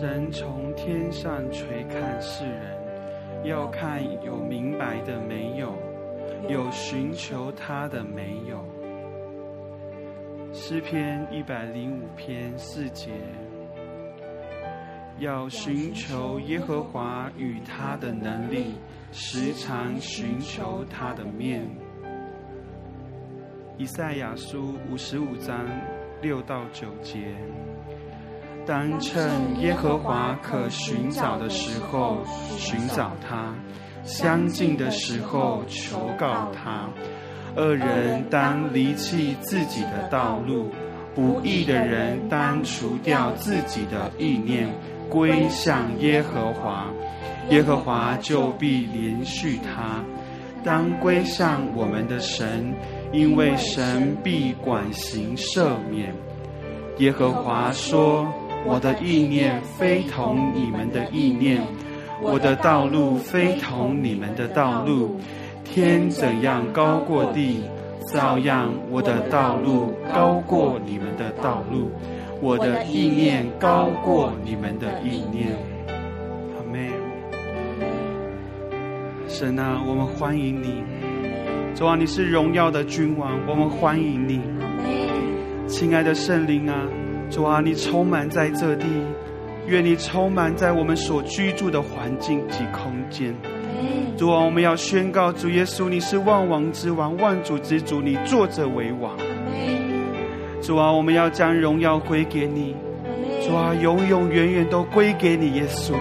神从天上垂看世人，要看有明白的没有，有寻求他的没有。诗篇一百零五篇四节。要寻求耶和华与他的能力，时常寻求他的面。以赛亚书五十五章六到九节：当趁耶和华可寻找的时候寻找他，相近的时候求告他。恶人当离弃自己的道路，不义的人当除掉自己的意念。归向耶和华，耶和华就必连续他。当归向我们的神，因为神必管行赦免。耶和华说：“我的意念非同你们的意念，我的道路非同你们的道路。天怎样高过地，照样我的道路高过你们的道路。”我的意念高过你们的意念，阿门。神啊，我们欢迎你。主啊，你是荣耀的君王，我们欢迎你。亲爱的圣灵啊，主啊，你充满在这地，愿你充满在我们所居住的环境及空间。主啊，我们要宣告主耶稣，你是万王之王，万主之主，你坐着为王。主啊，我们要将荣耀归给你。主啊，永永远远都归给你，耶稣。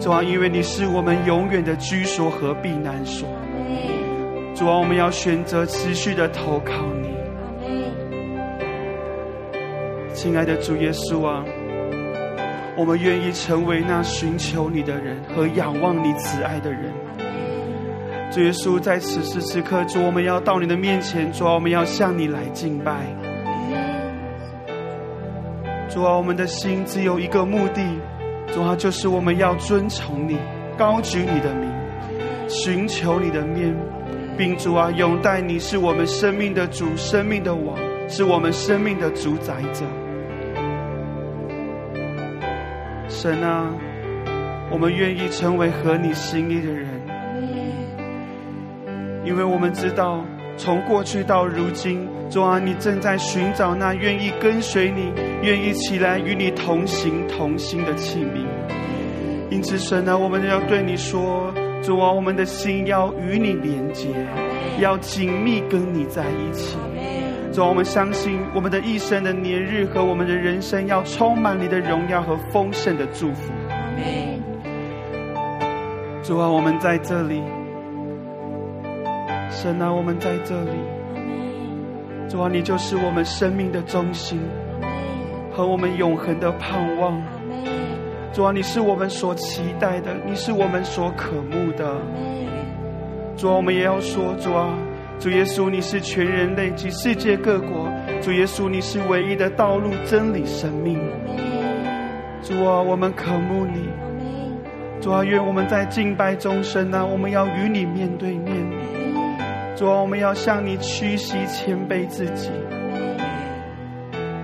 主啊，因为你是我们永远的居所和避难所。主啊，我们要选择持续的投靠亲爱的主耶稣啊，我们愿意成为那寻求你的人和仰望你慈爱的人。主耶稣，在此时此刻，主，我们要到你的面前，主啊，我们要向你来敬拜。主啊，我们的心只有一个目的，主啊，就是我们要尊崇你，高举你的名，寻求你的面，并主啊，拥戴你是我们生命的主，生命的王，是我们生命的主宰者。神啊，我们愿意成为合你心意的人，因为我们知道。从过去到如今，主啊，你正在寻找那愿意跟随你、愿意起来与你同行同心的器皿。因此，神啊，我们要对你说，主啊，我们的心要与你连接，要紧密跟你在一起。主啊，我们相信我们的一生的年日和我们的人生要充满你的荣耀和丰盛的祝福。主啊，我们在这里。神啊，我们在这里。主啊，你就是我们生命的中心，和我们永恒的盼望。主啊，你是我们所期待的，你是我们所渴慕的。主啊，我们也要说，主啊，主耶稣，你是全人类及世界各国。主耶稣，你是唯一的道路、真理、生命。主啊，我们渴慕你。主啊，愿我们在敬拜中，神啊，我们要与你面对面。主啊，我们要向你屈膝谦卑自己，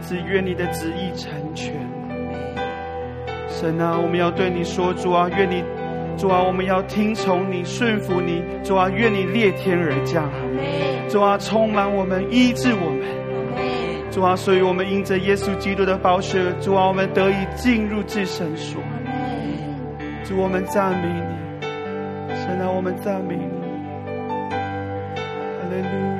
只愿你的旨意成全。神啊，我们要对你说，主啊，愿你，主啊，我们要听从你，顺服你。主啊，愿你裂天而降，主啊，充满我们，医治我们。主啊，所以我们因着耶稣基督的宝血，主啊，我们得以进入至圣所。主，我们赞美你。神啊，我们赞美你。哈利路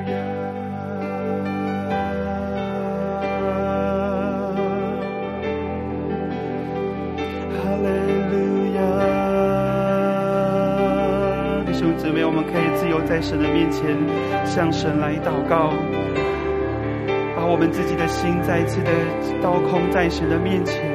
在神的面前向神来祷告，把我们自己的心再一次的倒空在神的面前。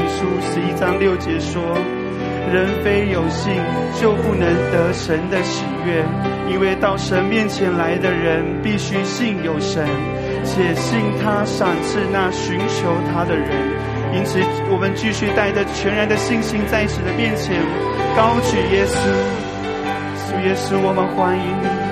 前，哈利路亚。六节说：“人非有信，就不能得神的喜悦。因为到神面前来的人，必须信有神，且信他赏赐那寻求他的人。因此，我们继续带着全然的信心，在神的面前高举耶稣。主耶稣，我们欢迎你。”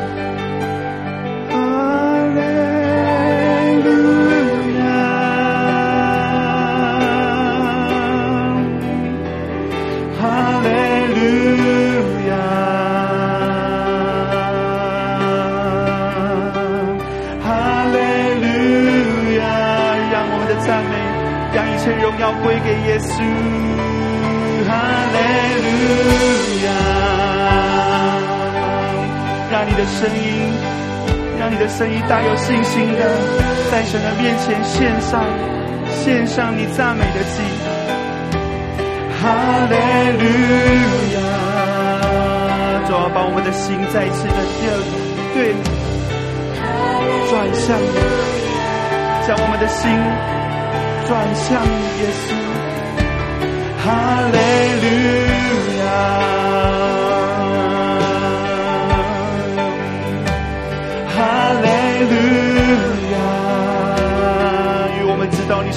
的声音大有信心的，在神的面前献上，献上你赞美的祭。哈利路亚！主啊，把我们的心再次的对对转向你，将我们的心转向，耶稣。哈利路亚，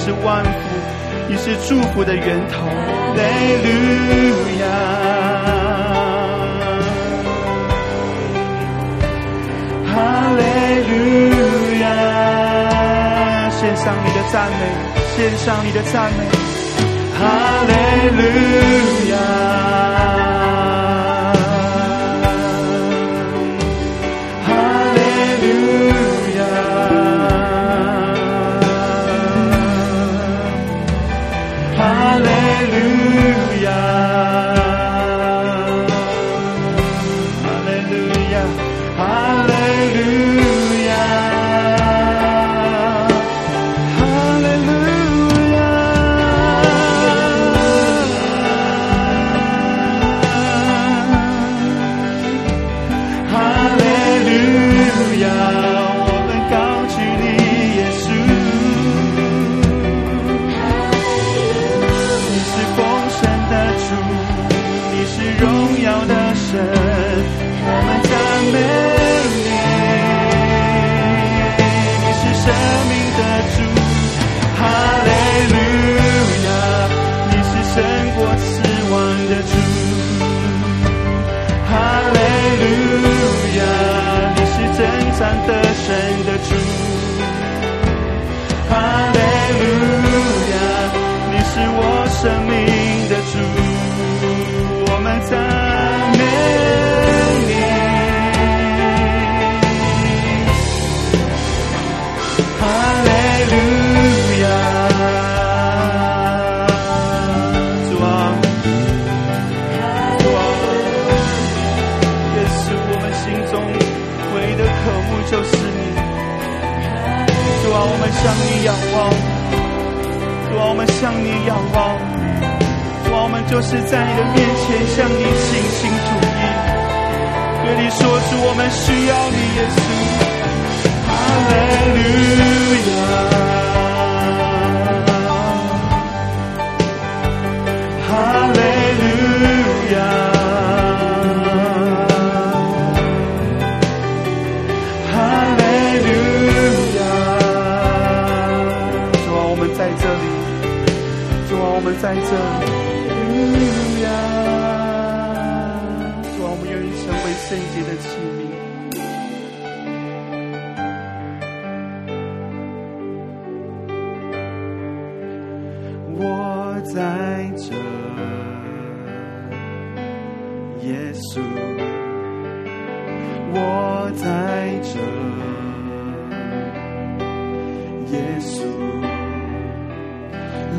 是万福，你是祝福的源头。哈利路亚，哈利路亚，献上你的赞美，献上你的赞美。哈利路亚，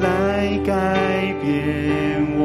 来改变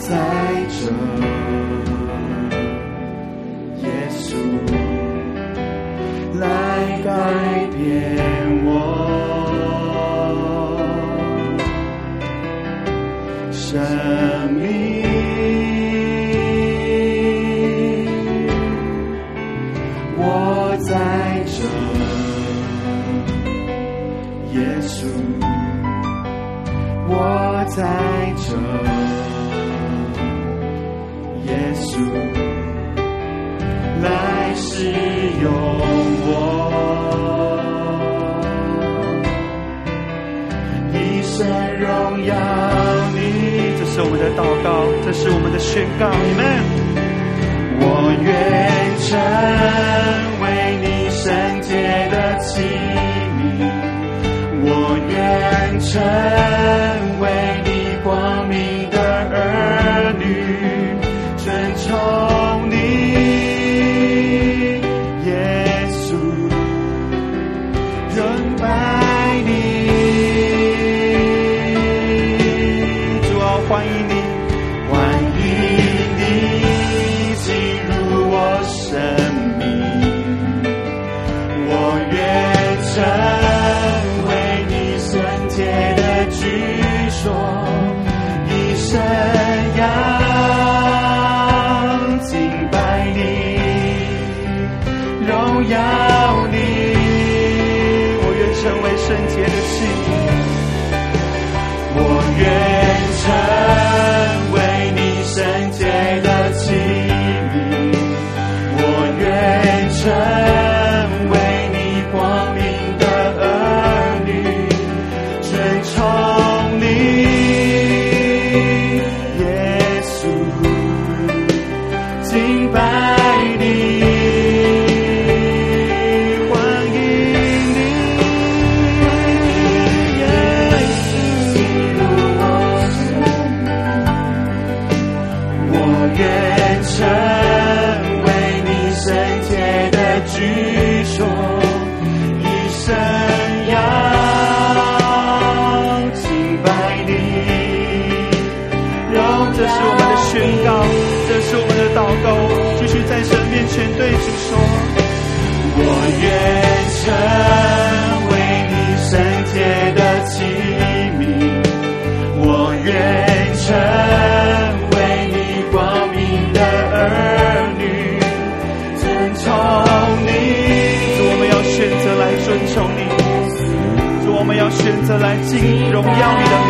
在这。这是我们的宣告你们我愿成为你圣洁的器皿我愿成我愿成为你圣洁的器皿，我愿成为你光明的儿女，遵从你，我们要选择来遵从你，我们要选择来敬荣耀你的名。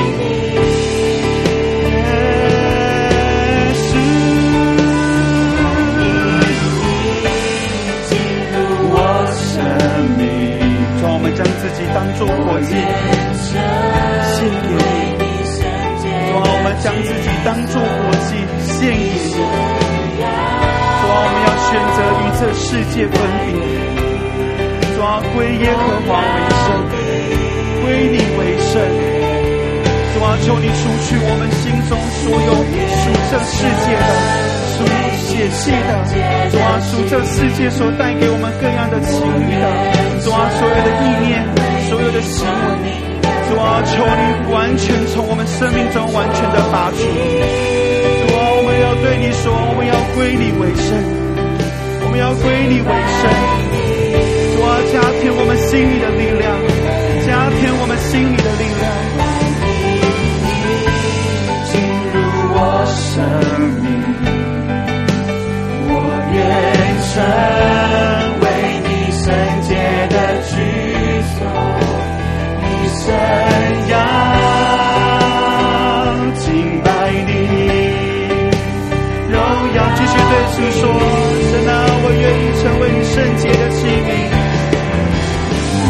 当作火祭，献给你。主啊我们将自己当作火祭，献给你。主啊我们要选择与这世界分别，抓归耶和华为圣。归你为圣，主啊，求你除去我们心中所有属这世界的、属血气的，主啊，属这世界所带给我们各样的情欲的，主啊，所有的意念、的行为，主啊，求你完全从我们生命中完全的拔除。主啊，我们要对你说，我们要归你为圣，我们要归你为圣。主啊，加添我们心里的力量。加添我们心里的力量，进入我生命，我愿成你生养敬拜你，荣耀继续对主说，神啊，我愿意成为你圣洁的器皿，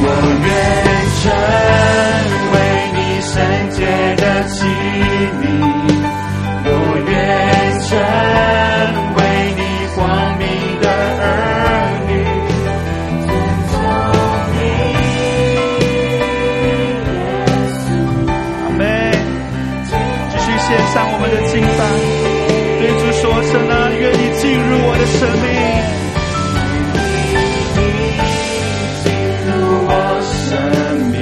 我愿。成为你圣洁的器说声啊，愿意进入我的生命。进入我生命，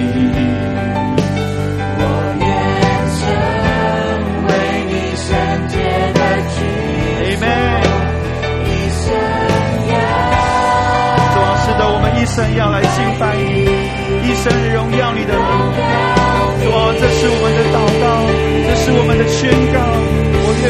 我愿成为你圣洁的居。一生要，我们一生要来敬拜你，一生荣耀你的荣耀。主啊，这是我们的祷告，这是我们的宣告。我愿。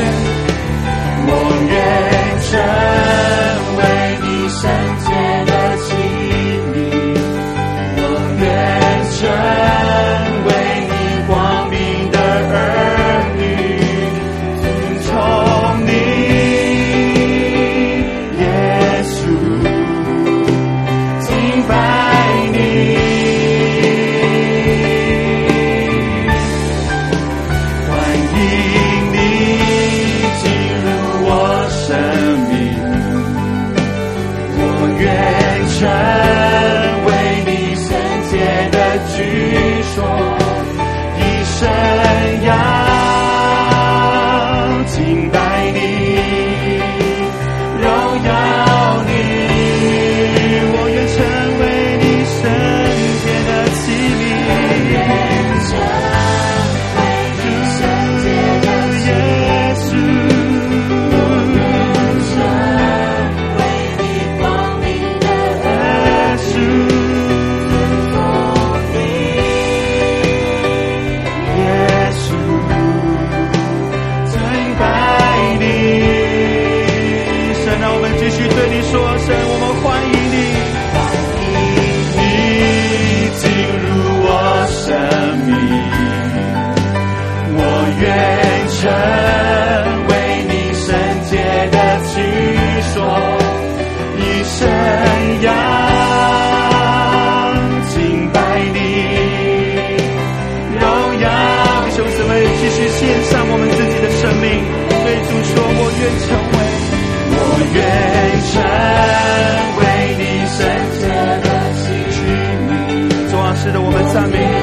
们赞美你。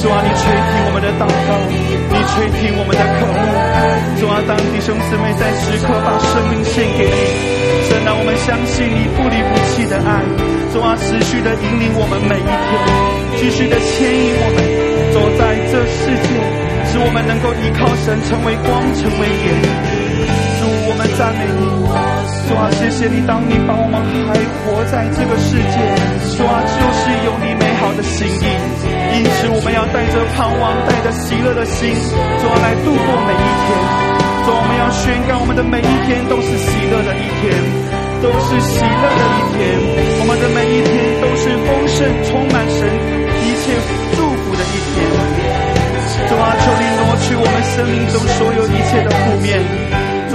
主啊，你垂听我们的祷告，你垂听我们的渴慕。主啊，当弟兄姊妹在时刻把生命献给你，神让我们相信你不离不弃的爱。主啊，持续的引领我们每一天，继续的牵引我们走在这世界，使我们能够依靠神，成为光，成为盐。主，我们赞美你。主啊，谢谢你，当你把我们还活在这个世界，主啊，就是有你美好的心意。因此，我们要带着盼望，带着喜乐的心，主啊，来度过每一天。主啊，我们要宣告，我们的每一天都是喜乐的一天，都是喜乐的一天。我们的每一天都是丰盛、充满神一切祝福的一天。主啊，求你挪去我们生命中所有一切的负面。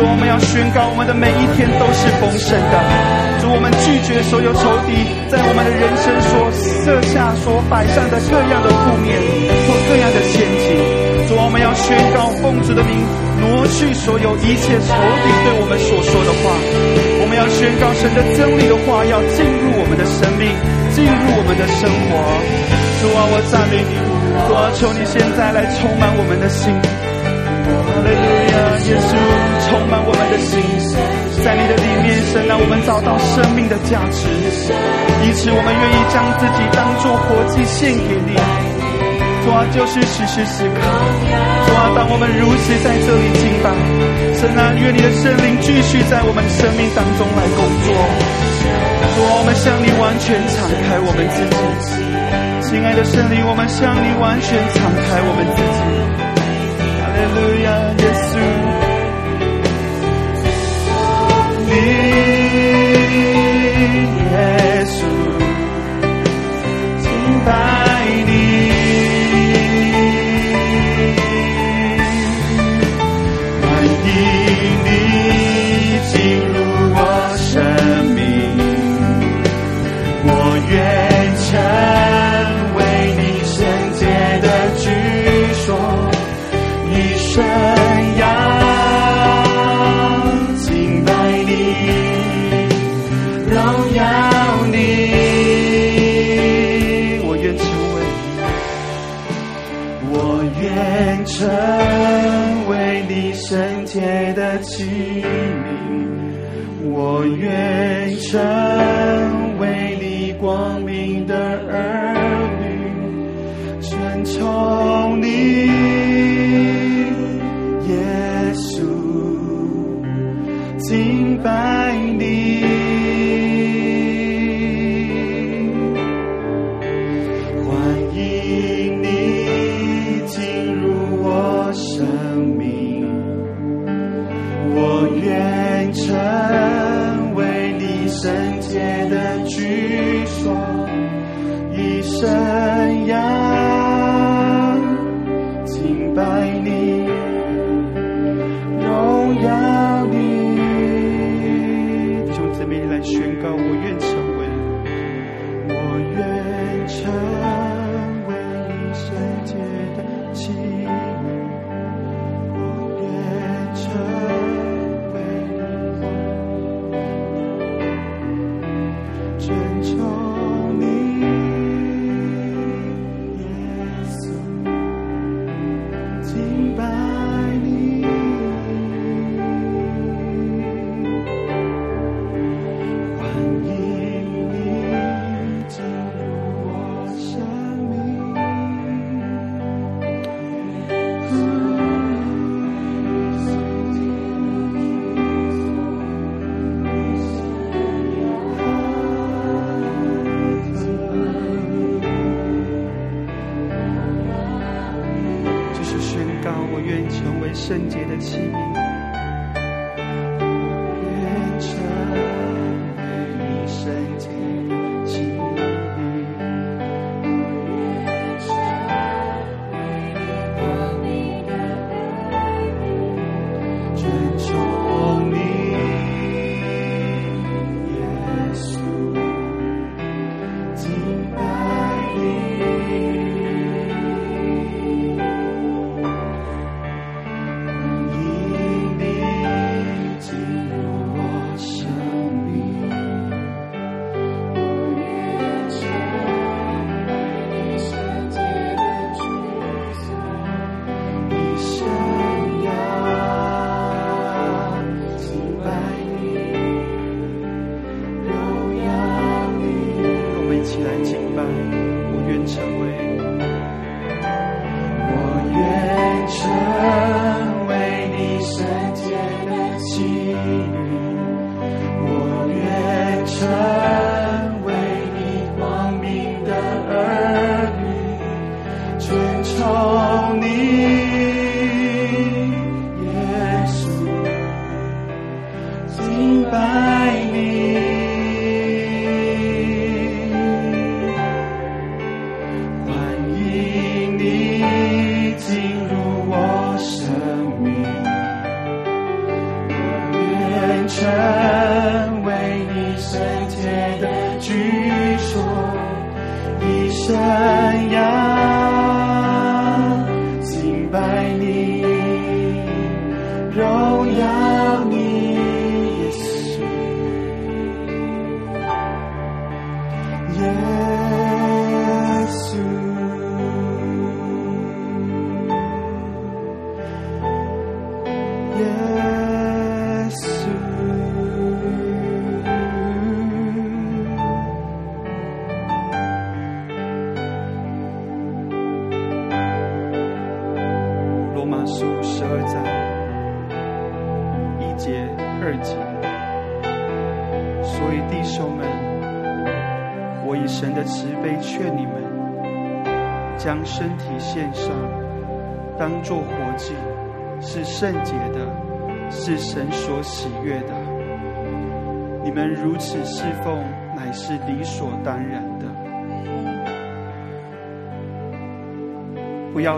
主，我们要宣告，我们的每一天都是丰盛的。主，我们拒绝所有仇敌在我们的人生所设下、所摆上的各样的负面或各样的陷阱。主，我们要宣告，奉主的名，挪去所有一切仇敌对我们所说的话。我们要宣告神的真理的话要进入我们的生命，进入我们的生活。主啊，我赞美你。主啊，求你现在来充满我们的心。哈利路亚，耶稣充满我们的心，在你的里面，神让我们找到生命的价值，因此我们愿意将自己当作活祭献给你。主啊，就是时时时刻，主啊，当我们如此在这里敬拜，神啊，愿你的圣灵继续在我们生命当中来工作。主啊，我们向你完全敞开我们自己，亲爱的圣灵，我们向你完全敞开我们自己。哈利路亚，耶稣，你耶稣，敬拜你，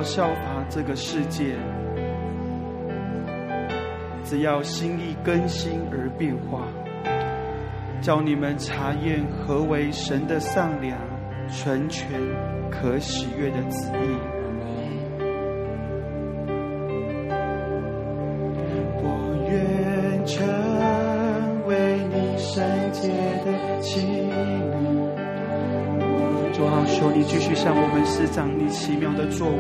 效法这个世界，只要心意更新而变化，叫你们查验何为神的善良、纯全、可喜悦的旨意。我愿成为你圣洁的心主啊，求你继续向我们施展你奇妙的作为，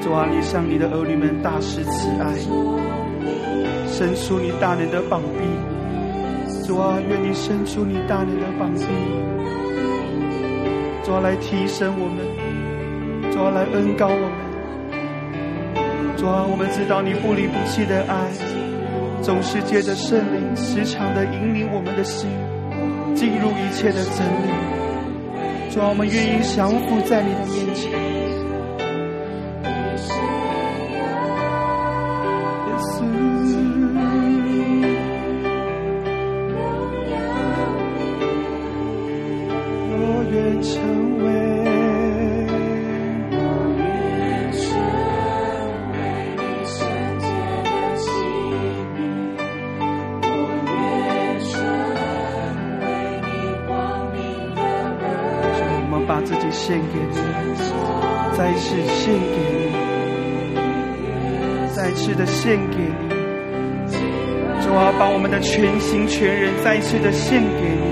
主啊，你向你的儿女们大施慈爱，伸出你大能的膀臂，主啊，愿你伸出你大能的膀臂，主啊，来提升我们，主啊，来恩膏我们，主啊，我们知道你不离不弃的爱，总是借着圣灵时常的引领我们的心，进入一切的真理。主，我们愿意降服在你的面前。全心全人再次的献给你。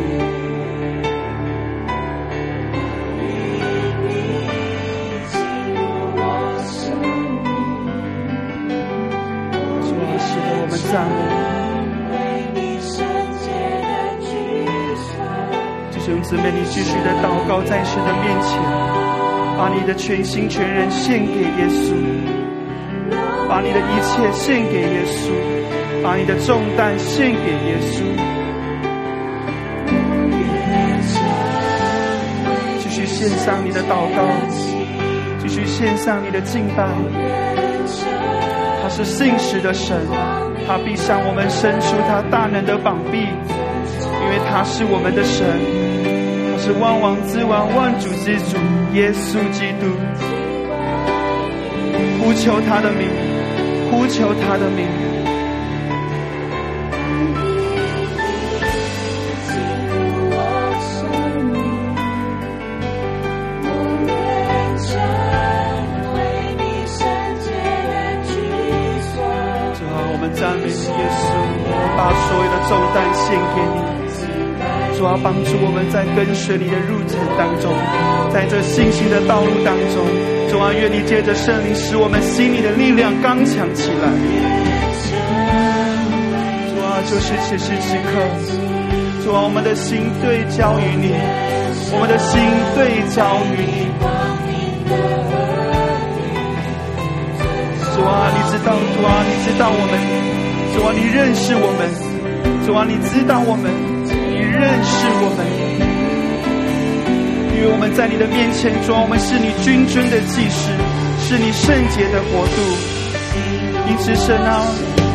主啊，使得我们赞美。弟兄姊妹，你继续的祷告，在神的面前，把你的全心全人献给耶稣，把你的一切献给耶稣，把你的重担献给耶稣。继续献上你的祷告，继续献上你的敬拜。他是信实的神，他必向我们伸出他大能的膀臂，因为他是我们的神。他是万王之王、万主之主耶稣基督，呼求他的名，呼求他的名。赞美你耶稣，我把所有的重担献给你。主要帮助我们在跟随你的路程当中，在这信心的道路当中，主啊，愿你借着圣灵使我们心里的力量刚强起来。主啊，就是此时此刻，主啊，我们的心对焦于你，我们的心对焦于你。主啊，你知道，主啊，你知道我们，主啊，你认识我们，主啊，你知道我们。你认识我们，因为我们在你的面前，主啊，我们是你君尊的祭司，是你圣洁的国度。因此，神啊，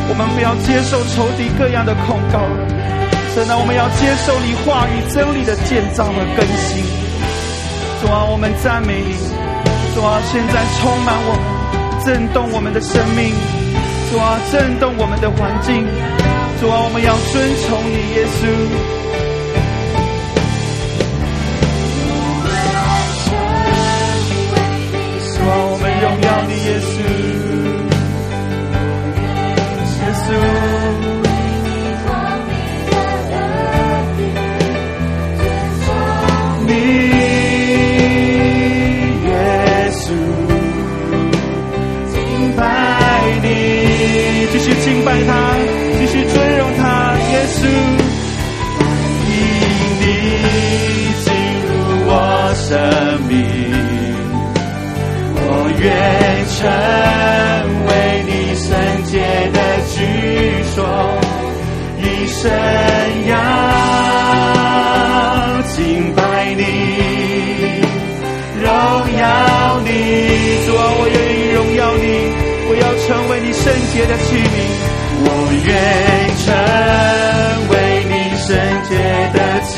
我们不要接受仇敌各样的控告，神啊，我们要接受你话语真理的建造和更新。主啊，我们赞美你，主啊，现在充满我们，震动我们的生命，主啊，震动我们的环境，主啊，我们要遵从你，耶稣。成为你圣洁的居所，一生要敬拜你，荣耀你。主啊，我愿意荣耀你，我要成为你圣洁的器皿。我愿成为你圣洁的器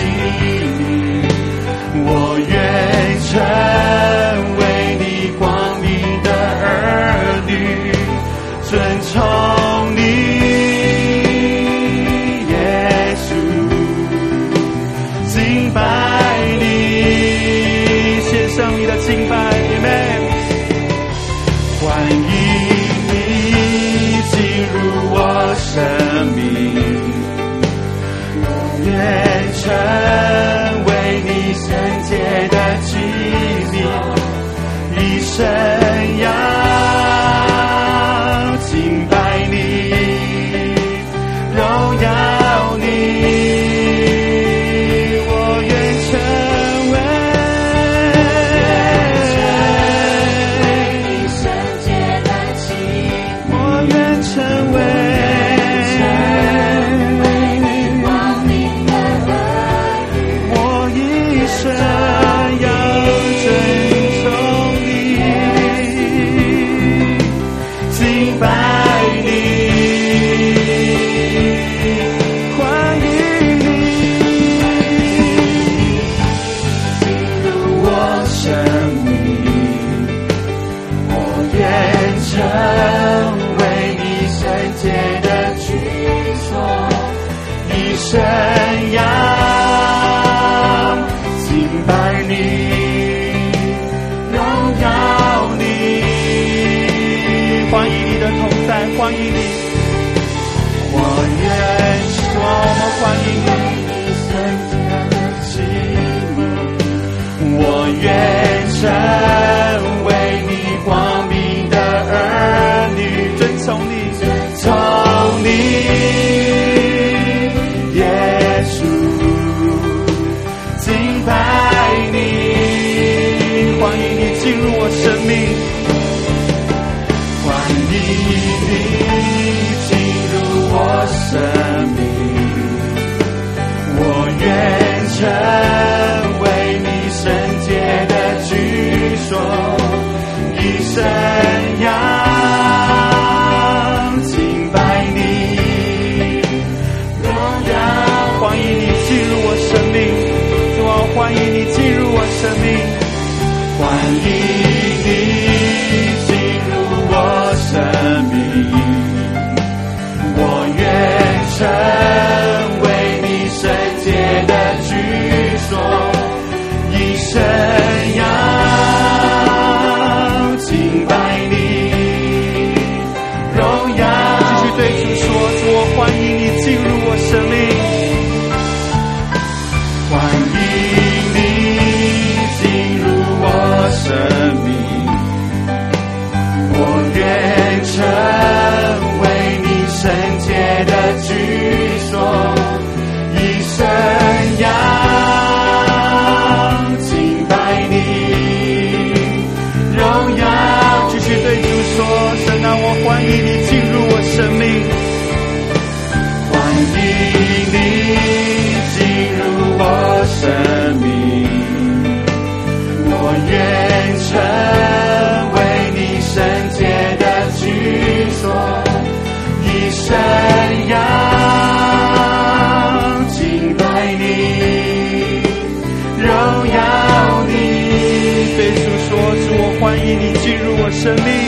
生命，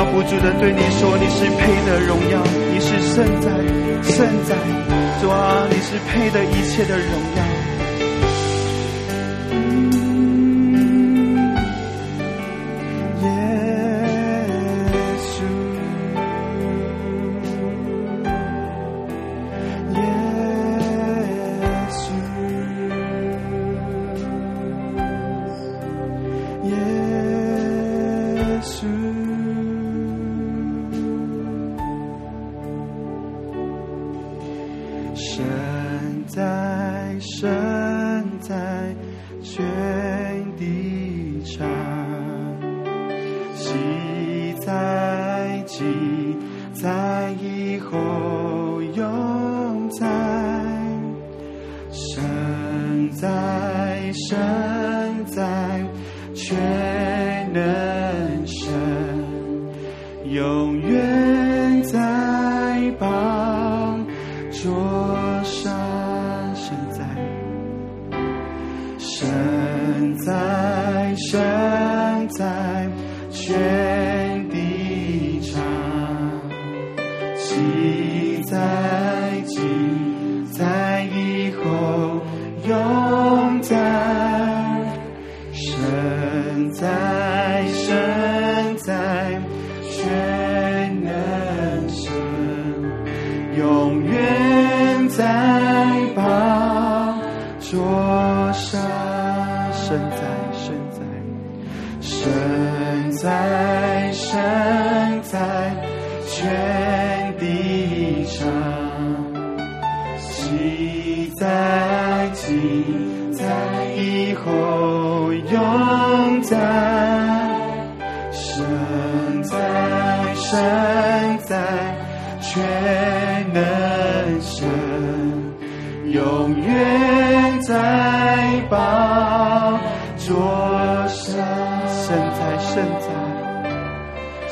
要不住的对你说，你是配的荣耀，你是圣哉圣哉，主啊，你是配的一切的荣耀。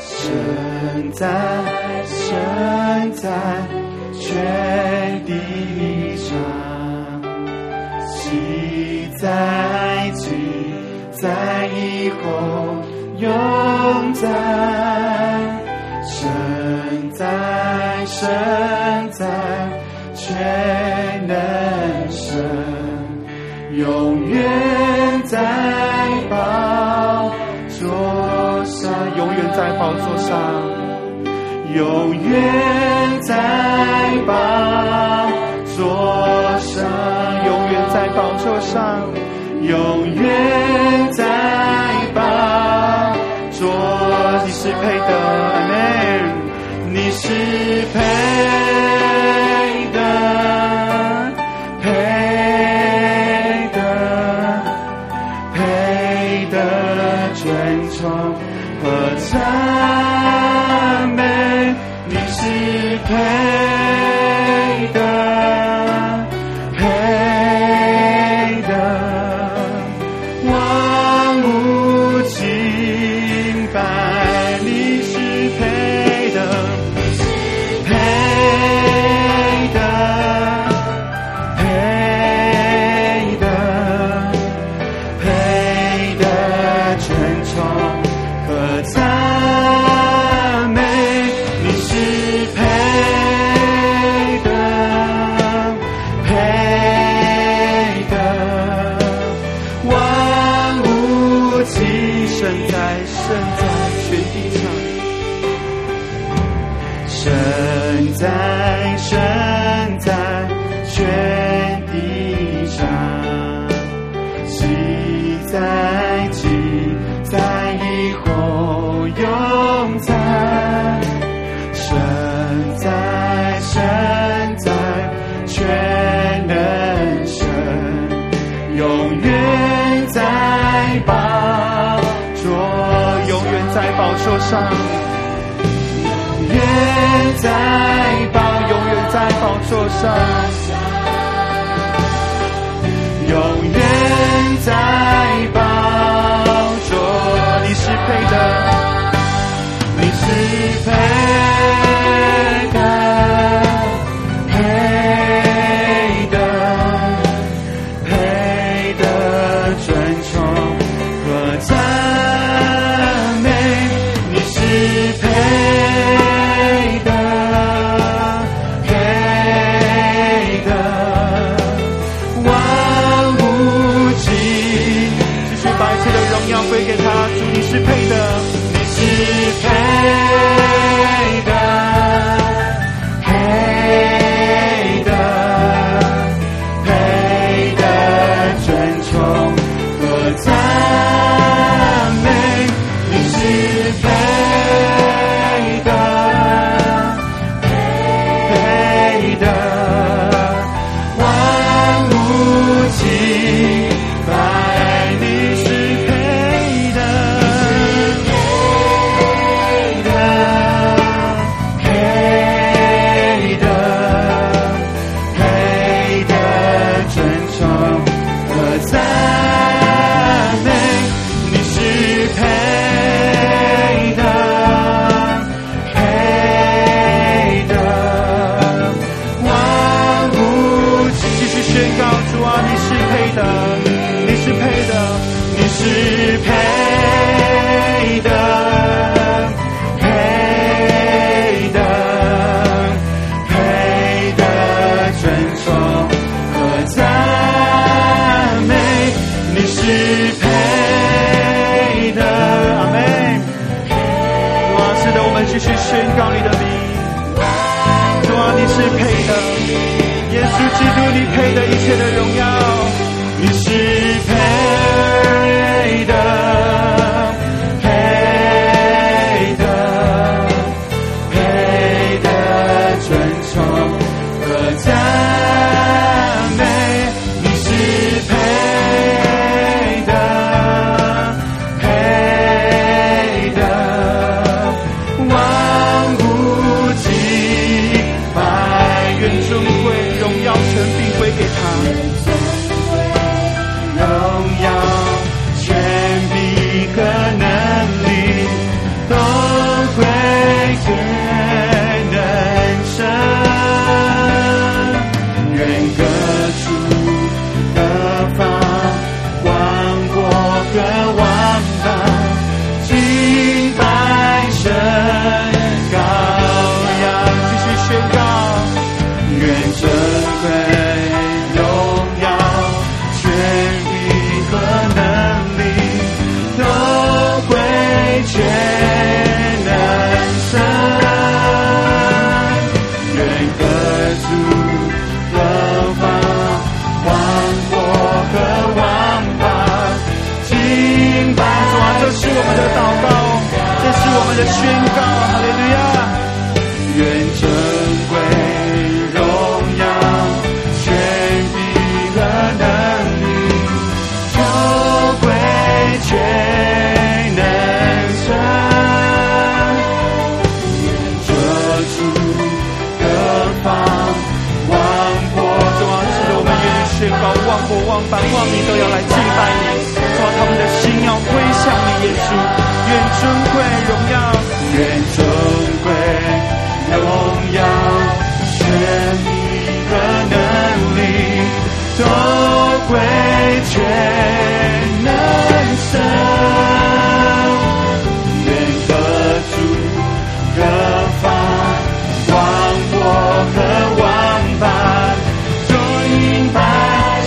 生在生在全地上惜在即在以后永在生在生在全能生永远在。在宝座上，永远在宝座上，永远在宝座上，永远在宝座。你是配的，阿门。你是配。Yeah. 座上。望、繁华，都要来敬拜你。把，他们的心要归向你，耶稣。愿尊贵荣耀，愿尊贵荣耀，全你的能力都归全能神。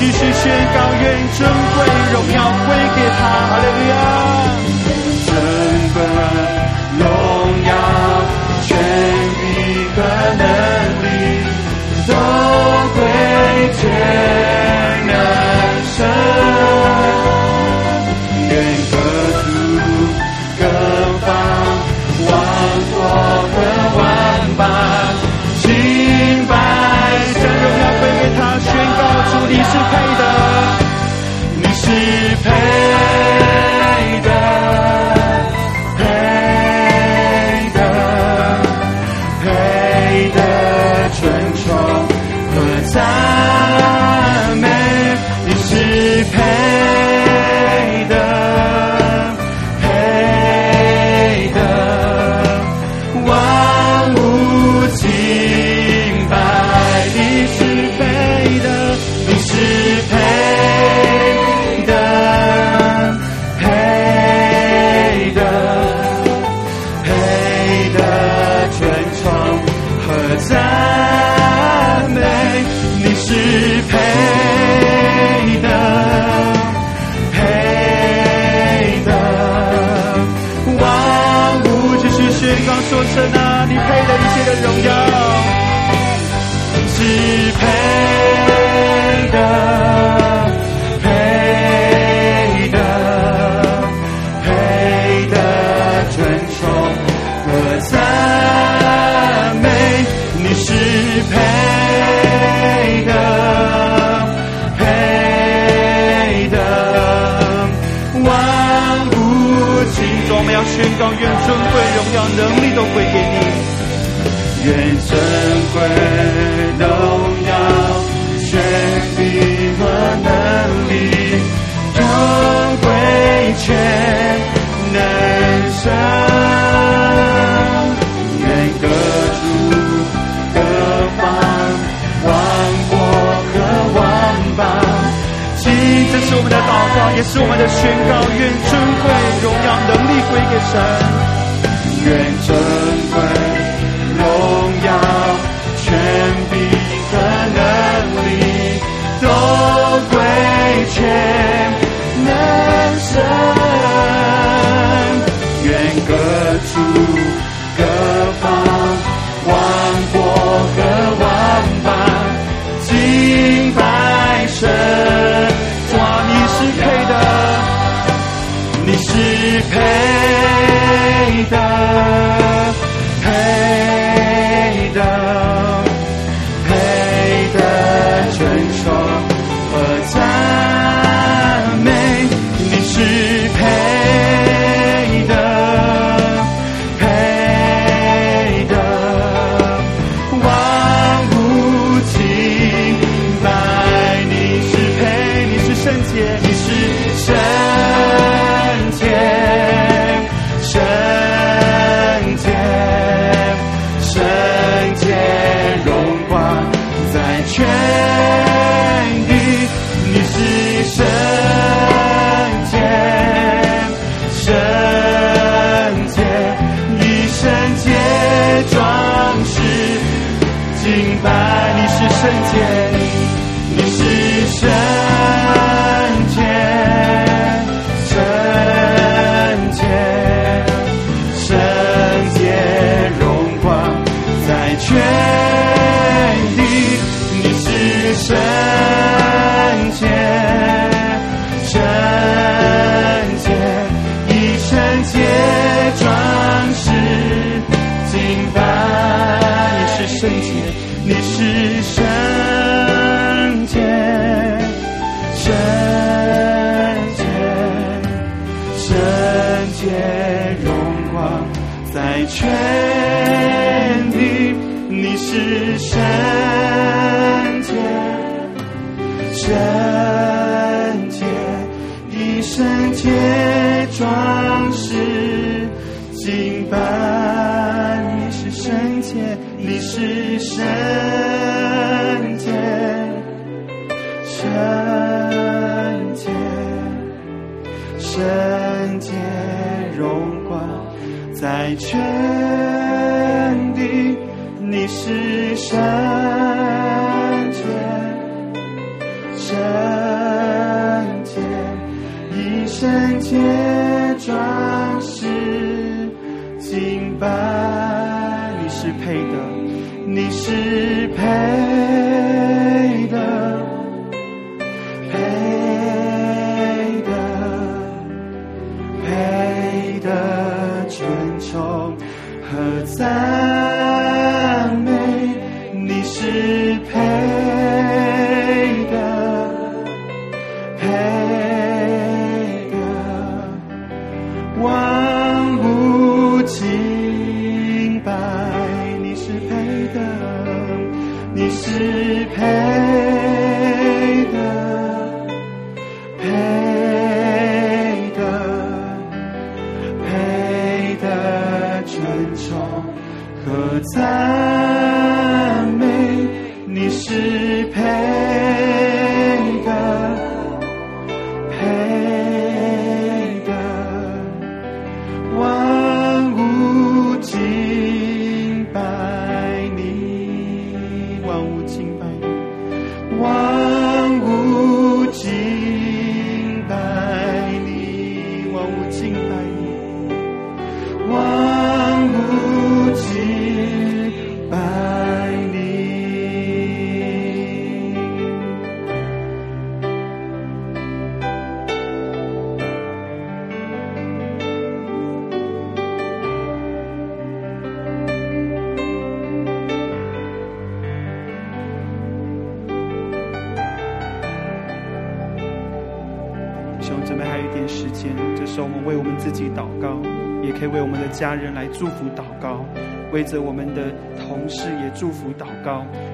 继续宣告，愿尊贵荣耀归给他了亚！尊贵、荣耀、权力和能力都归全。支配的。我都要学习和能力，多归欠。人生愿各处各方，王国和王吧，尽展是我们的祷告，也是我们的宣告。愿尊贵荣耀能力归给神，愿尊贵。全能神。愿各处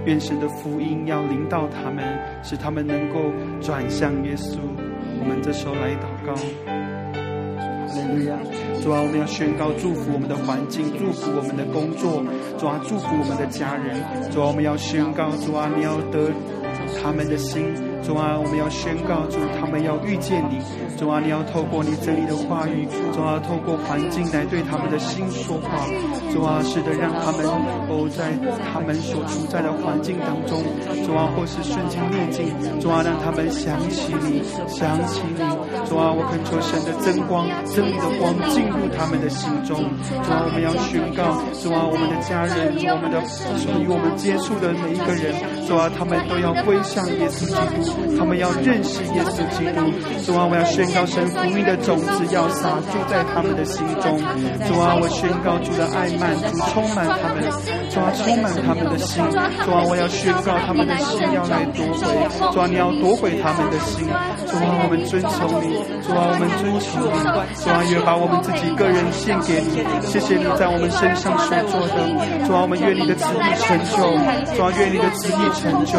愿神的福音要临到他们，使他们能够转向耶稣。我们这时候来祷告，主啊，我们要宣告祝福我们的环境，祝福我们的工作，主啊，祝福我们的家人。主啊，我们要宣告，主啊，你要得他们的心。主啊，我们要宣告，主他们要遇见你。主啊，你要透过你真理的话语，主啊，透过环境来对他们的心说话。主啊，是的，让他们哦，在他们所处在的环境当中，主啊，或是顺境逆境，主啊，让他们想起你，想起你。主啊，我恳求神的真光、真理的光进入他们的心中。主啊，我们要宣告，主啊，我们的家人，我们的与我们接触的每一个人，主啊，他们都要归向耶稣基督。他们要认识耶稣基督，主啊，我要宣告神福音的种子要撒住在他们的心中。主啊，我宣告主的爱满足充满他们，主啊，充满他们的心。主啊，我要宣告他们的心要来夺回，主啊，你要夺回他们的心。主啊，我们遵从你，主啊，我们遵从你，主啊，愿把我们自己个人献给你。谢谢你在我们身上所做的，主啊，我们愿你的旨意成就，主啊，愿你的旨意成就，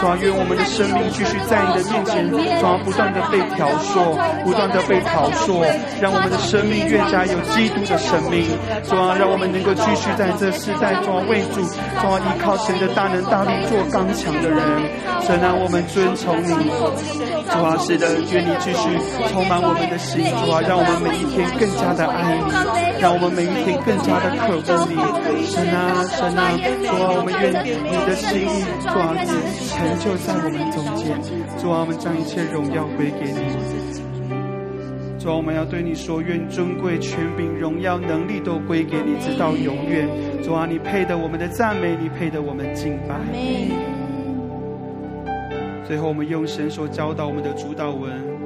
主啊，愿我们的生命继续。在你的面前，主啊，不断的被挑唆，不断的被挑唆，让我们的生命越加有基督的生命。主啊，让我们能够继续在这世代中为主，主啊，依靠神的大能大力做刚强的人。神啊，我们遵从你。主啊，是的，愿你继续充满我们的心，主啊，让我们每一天更加的爱你，让我们每一天更加的渴慕你。神啊，神啊，主啊，我们愿你的心意，主啊，成就在我们中间。主啊，我们将一切荣耀归给你。主啊，我们要对你说，愿尊贵、权柄、荣耀、能力都归给你，直到永远。主啊，你配得我们的赞美，你配得我们敬拜。最后，我们用神所教导我们的主导文，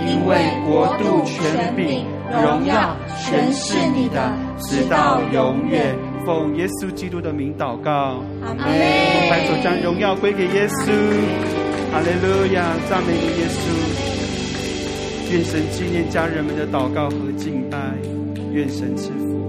因为国度、权柄、荣耀，全是你的，直到永远。奉耶稣基督的名祷告，阿门。我们抬手将荣耀归给耶稣，哈利路亚，赞美你耶稣。愿神纪念家人们的祷告和敬拜，愿神赐福。